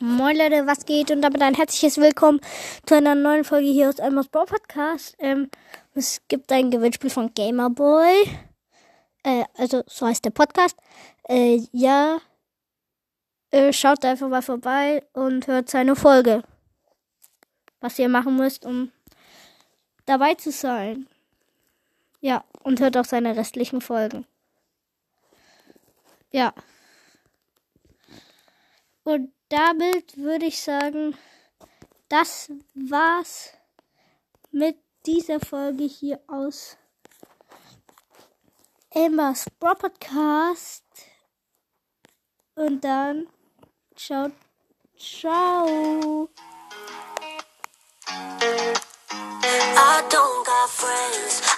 Moin Leute, was geht? Und damit ein herzliches Willkommen zu einer neuen Folge hier aus Elmos Bro Podcast. Ähm, es gibt ein Gewinnspiel von Gamerboy. Äh, also so heißt der Podcast. Äh, ja. Äh, schaut einfach mal vorbei und hört seine Folge. Was ihr machen müsst, um dabei zu sein. Ja, und hört auch seine restlichen Folgen. Ja. Und damit würde ich sagen, das war's mit dieser Folge hier aus Emma's Bro Podcast. Und dann ciao, ciao. I don't got friends,